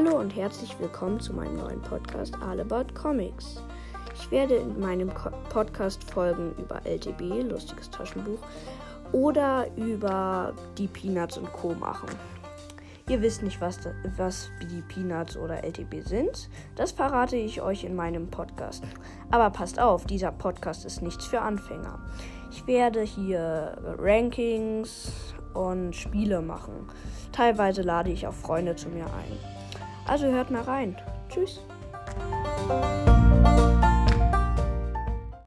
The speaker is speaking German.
Hallo und herzlich willkommen zu meinem neuen Podcast All About Comics. Ich werde in meinem Podcast Folgen über LTB, lustiges Taschenbuch, oder über die Peanuts und Co. machen. Ihr wisst nicht, was, was die Peanuts oder LTB sind. Das verrate ich euch in meinem Podcast. Aber passt auf, dieser Podcast ist nichts für Anfänger. Ich werde hier Rankings und Spiele machen. Teilweise lade ich auch Freunde zu mir ein. Also hört mal rein. Tschüss.